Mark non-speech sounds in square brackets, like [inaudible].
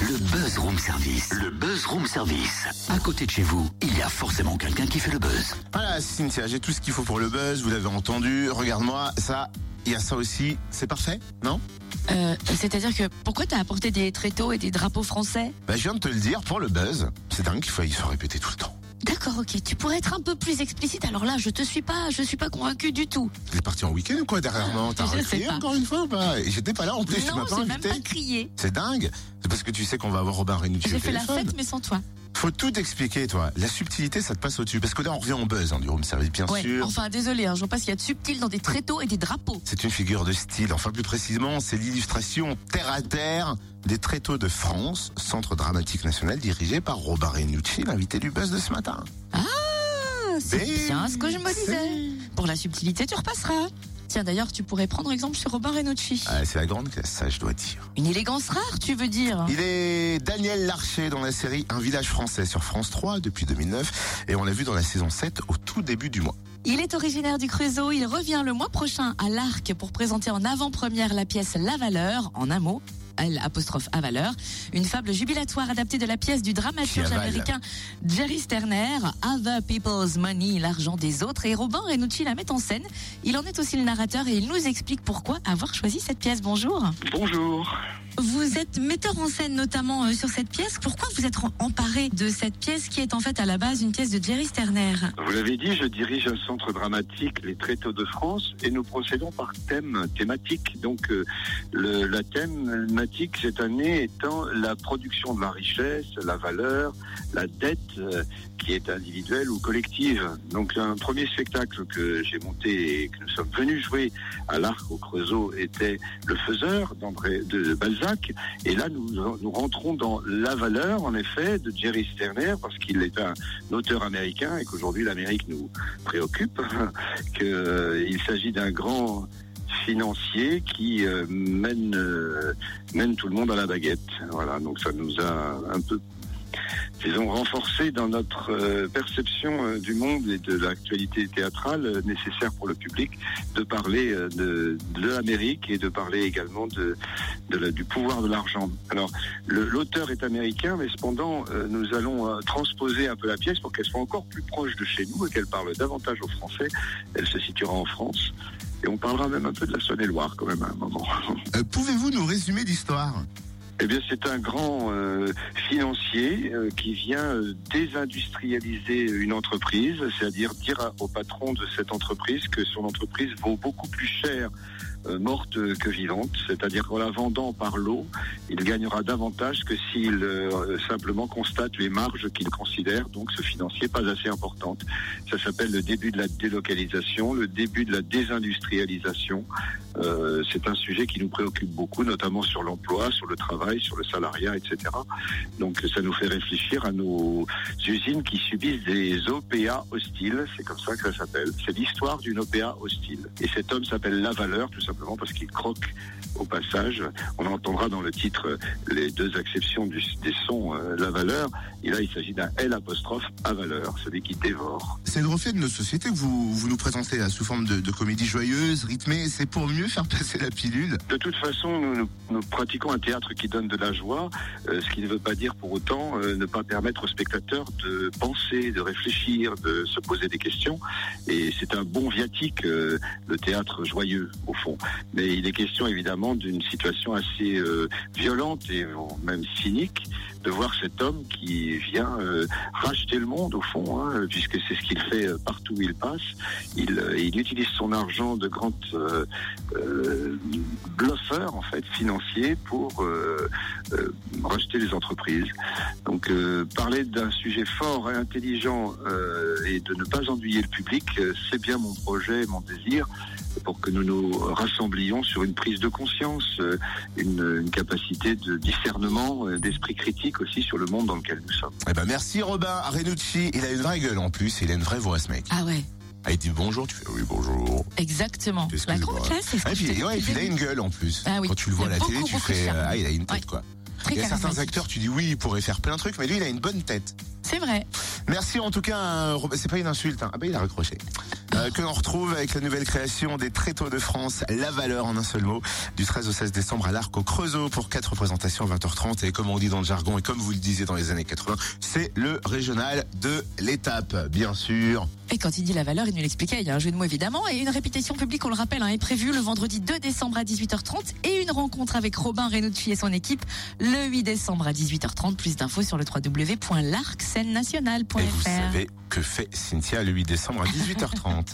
Le Buzz Room Service. Le Buzz Room Service. À côté de chez vous, il y a forcément quelqu'un qui fait le buzz. Voilà, Cynthia, j'ai tout ce qu'il faut pour le buzz, vous l'avez entendu. Regarde-moi, ça, il y a ça aussi. C'est parfait, non? Euh, C'est-à-dire que pourquoi t'as apporté des tréteaux et des drapeaux français? Bah, je viens de te le dire, pour le buzz, c'est dingue qu'il faut, il faut répéter tout le temps. D'accord, ok. Tu pourrais être un peu plus explicite. Alors là, je te suis pas, je suis pas convaincu du tout. Il est parti en week-end ou quoi derrière moi T'as recrié encore une fois ou pas Et J'étais pas là en plus, tu non, m'as pas j'ai même invité. pas crié. C'est dingue. C'est parce que tu sais qu'on va avoir Robin Renucci J'ai fait la fête, mais sans toi. Faut tout expliquer, toi. La subtilité, ça te passe au-dessus. Parce que là, on revient au buzz hein, du room service, bien Ouais. sûr. Enfin, désolé, hein, je vois pas ce qu'il y a de subtil dans des tréteaux et des drapeaux. C'est une figure de style. Enfin, plus précisément, c'est l'illustration terre à terre des tréteaux de France, centre dramatique national dirigé par Robin Renucci, l'invité du buzz de ce matin. Ah, c'est Mais bien ce que je me disais. Pour la subtilité, tu repasseras. Tiens, d'ailleurs, tu pourrais prendre exemple sur Robin Renucci. Ah, c'est la grande classe, ça, je dois dire. Une élégance rare, tu veux dire Il est Daniel Larcher dans la série Un village français sur France 3 depuis 2009 et on l'a vu dans la saison 7 au tout début du mois. Il est originaire du Creusot. Il revient le mois prochain à l'Arc pour présenter en avant-première la pièce La Valeur, en un mot. L apostrophe à valeur, une fable jubilatoire adaptée de la pièce du dramaturge américain Jerry Sterner, Other People's Money, l'argent des autres, et Robin Renucci la met en scène. Il en est aussi le narrateur et il nous explique pourquoi avoir choisi cette pièce. Bonjour. Bonjour. Vous êtes metteur en scène notamment euh, sur cette pièce. Pourquoi vous êtes emparé de cette pièce qui est en fait à la base une pièce de Jerry Sterner? Vous l'avez dit, je dirige un centre dramatique, les Tréteaux de France, et nous procédons par thème thématique. Donc, euh, la thématique cette année étant la production de la richesse, la valeur, la dette euh, qui est individuelle ou collective. Donc, un premier spectacle que j'ai monté et que nous sommes venus jouer à l'Arc au Creusot était Le Faiseur d'André de Balzac. Et là, nous, rentrons dans la valeur, en effet, de Jerry Sterner, parce qu'il est un auteur américain et qu'aujourd'hui l'Amérique nous préoccupe, [laughs] qu'il s'agit d'un grand financier qui euh, mène euh, mène tout le monde à la baguette. Voilà, donc ça nous a un peu disons renforcé dans notre euh, perception euh, du monde et de l'actualité théâtrale euh, nécessaire pour le public de parler de, l'Amérique et de parler également de, du pouvoir de l'argent. Alors l'auteur est américain, mais cependant nous allons transposer un peu la pièce pour qu'elle soit encore plus proche de chez nous et qu'elle parle davantage aux Français. Elle se situera en France. Et on parlera même un peu de la Saône-et-Loire quand même à un moment. Pouvez-vous nous résumer l'histoire? Eh bien, c'est un grand euh, financier euh, qui vient euh, désindustrialiser une entreprise, c'est-à-dire dire au patron de cette entreprise que son entreprise vaut beaucoup plus cher morte que vivante, c'est-à-dire qu'en la vendant par lot, il gagnera davantage que s'il euh, simplement constate les marges qu'il considère, donc ce financier, pas assez importantes. Ça s'appelle le début de la délocalisation, le début de la désindustrialisation. Euh, c'est un sujet qui nous préoccupe beaucoup, notamment sur l'emploi, sur le travail, sur le salariat, etc. Donc ça nous fait réfléchir à nos usines qui subissent des OPA hostiles, c'est comme ça que ça s'appelle. C'est l'histoire d'une OPA hostile. Et cet homme s'appelle La Valeur, tout simplement parce qu'il croque au passage. On entendra dans le titre euh, les deux acceptions des sons euh, La Valeur. Et là, il s'agit d'un L apostrophe à valeur, celui qui dévore. C'est le reflet de nos sociétés que vous, vous nous présentez là, sous forme de, de comédie joyeuse, rythmée. C'est pour mieux faire passer la pilule. De toute façon, nous, nous- nous pratiquons un théâtre qui donne de la joie, euh, ce qui ne veut pas dire pour autant euh, ne pas permettre aux spectateurs de penser, de réfléchir, de se poser des questions. Et c'est un bon viatique, euh, le théâtre joyeux, au fond. Mais il est question évidemment d'une situation assez violente et même cynique de voir cet homme qui vient euh, racheter le monde, au fond, hein, puisque c'est ce qu'il fait euh, partout où il passe. Il, euh, il utilise son argent de grand bluffeur en fait financier pour racheter les entreprises. Donc parler d'un sujet fort et intelligent et de ne pas ennuyer le public, c'est bien mon projet, mon désir pour que nous nous rassemblions sur une prise de conscience, une, capacité de discernement, d'esprit critique aussi sur le monde dans lequel nous sommes. Eh ben merci Robin Renucci. Il a une vraie gueule en plus. Il a une vraie voix ce mec. Ah ouais, Ah, il dit bonjour, tu fais oui bonjour. exactement. La grande classe, Ah, et puis, je t'ai- ouais, et puis il a une gueule en plus. Ah oui. Quand tu le vois à la télé, tu fais charme. ah il a une tête Ouais. quoi. Très Il y a certains acteurs, tu dis oui, il pourrait faire plein de trucs, mais lui il a une bonne tête. C'est vrai. Merci en tout cas, c'est pas une insulte. hein. Ah ben il a raccroché. euh, que l'on retrouve avec la nouvelle création des Tréteaux de France, La Valeur en un seul mot, du 13 au 16 décembre à l'Arc au Creusot pour quatre représentations à 20h30. Et comme on dit dans le jargon et comme vous le disiez dans les années 80, c'est le régional de l'étape, bien sûr. Et quand il dit la valeur, il nous l'expliquait. Il y a un jeu de mots évidemment et une répétition publique, on le rappelle, hein, est prévue le vendredi 2 décembre à 18h30 et une rencontre avec Robin Renucci et son équipe le 8 décembre à 18h30. Plus d'infos sur le www.larcscenenationale.fr. Et vous savez que fait Cynthia le 8 décembre à 18h30.